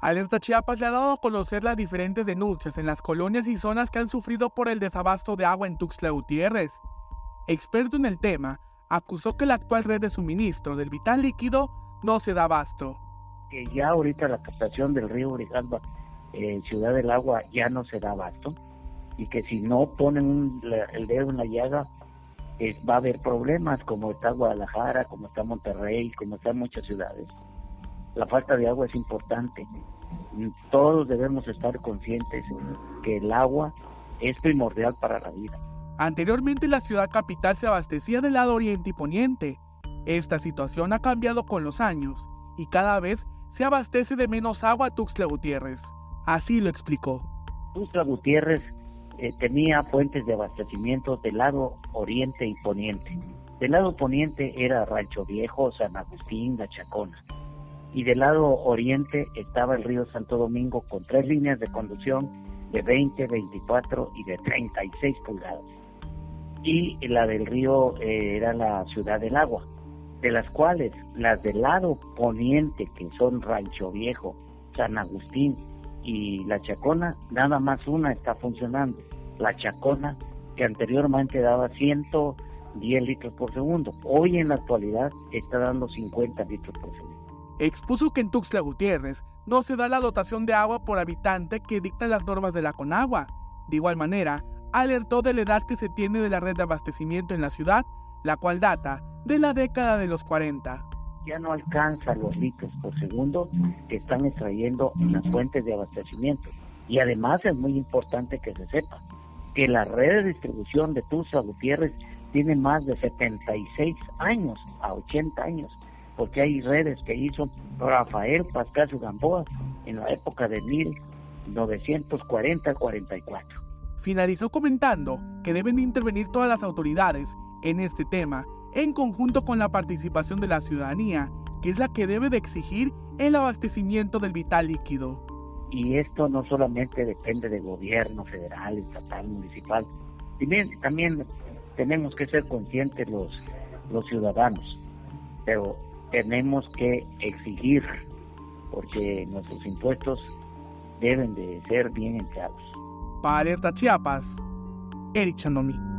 Alerta Chiapas le ha dado a conocer las diferentes denuncias en las colonias y zonas que han sufrido por el desabasto de agua en Tuxtla Gutiérrez. Experto en el tema, acusó que la actual red de suministro del vital líquido no se da abasto. Que ya ahorita la captación del río Grijalba en Ciudad del Agua ya no se da abasto y que si no ponen el dedo en la llaga va a haber problemas como está Guadalajara, como está Monterrey, como están muchas ciudades la falta de agua es importante. Todos debemos estar conscientes que el agua es primordial para la vida. Anteriormente la ciudad capital se abastecía del lado oriente y poniente. Esta situación ha cambiado con los años y cada vez se abastece de menos agua Tuxtla Gutiérrez. Así lo explicó. Tuxtla Gutiérrez eh, tenía fuentes de abastecimiento del lado oriente y poniente. Del lado poniente era Rancho Viejo, San Agustín, La Chacona y del lado oriente estaba el río Santo Domingo con tres líneas de conducción de 20, 24 y de 36 pulgadas. Y la del río eh, era la ciudad del agua, de las cuales las del lado poniente, que son Rancho Viejo, San Agustín y La Chacona, nada más una está funcionando. La Chacona, que anteriormente daba 110 litros por segundo, hoy en la actualidad está dando 50 litros por segundo expuso que en Tuxtla Gutiérrez no se da la dotación de agua por habitante que dictan las normas de la Conagua. De igual manera, alertó de la edad que se tiene de la red de abastecimiento en la ciudad, la cual data de la década de los 40. Ya no alcanza los litros por segundo que están extrayendo en las fuentes de abastecimiento. Y además es muy importante que se sepa que la red de distribución de Tuxtla Gutiérrez tiene más de 76 años a 80 años porque hay redes que hizo Rafael Pascal Gamboa en la época de 1940-44. Finalizó comentando que deben intervenir todas las autoridades en este tema, en conjunto con la participación de la ciudadanía, que es la que debe de exigir el abastecimiento del vital líquido. Y esto no solamente depende del gobierno federal, estatal, municipal, también, también tenemos que ser conscientes los, los ciudadanos, pero tenemos que exigir, porque nuestros impuestos deben de ser bien entrados. Para Alerta Chiapas, Eric Chandomi.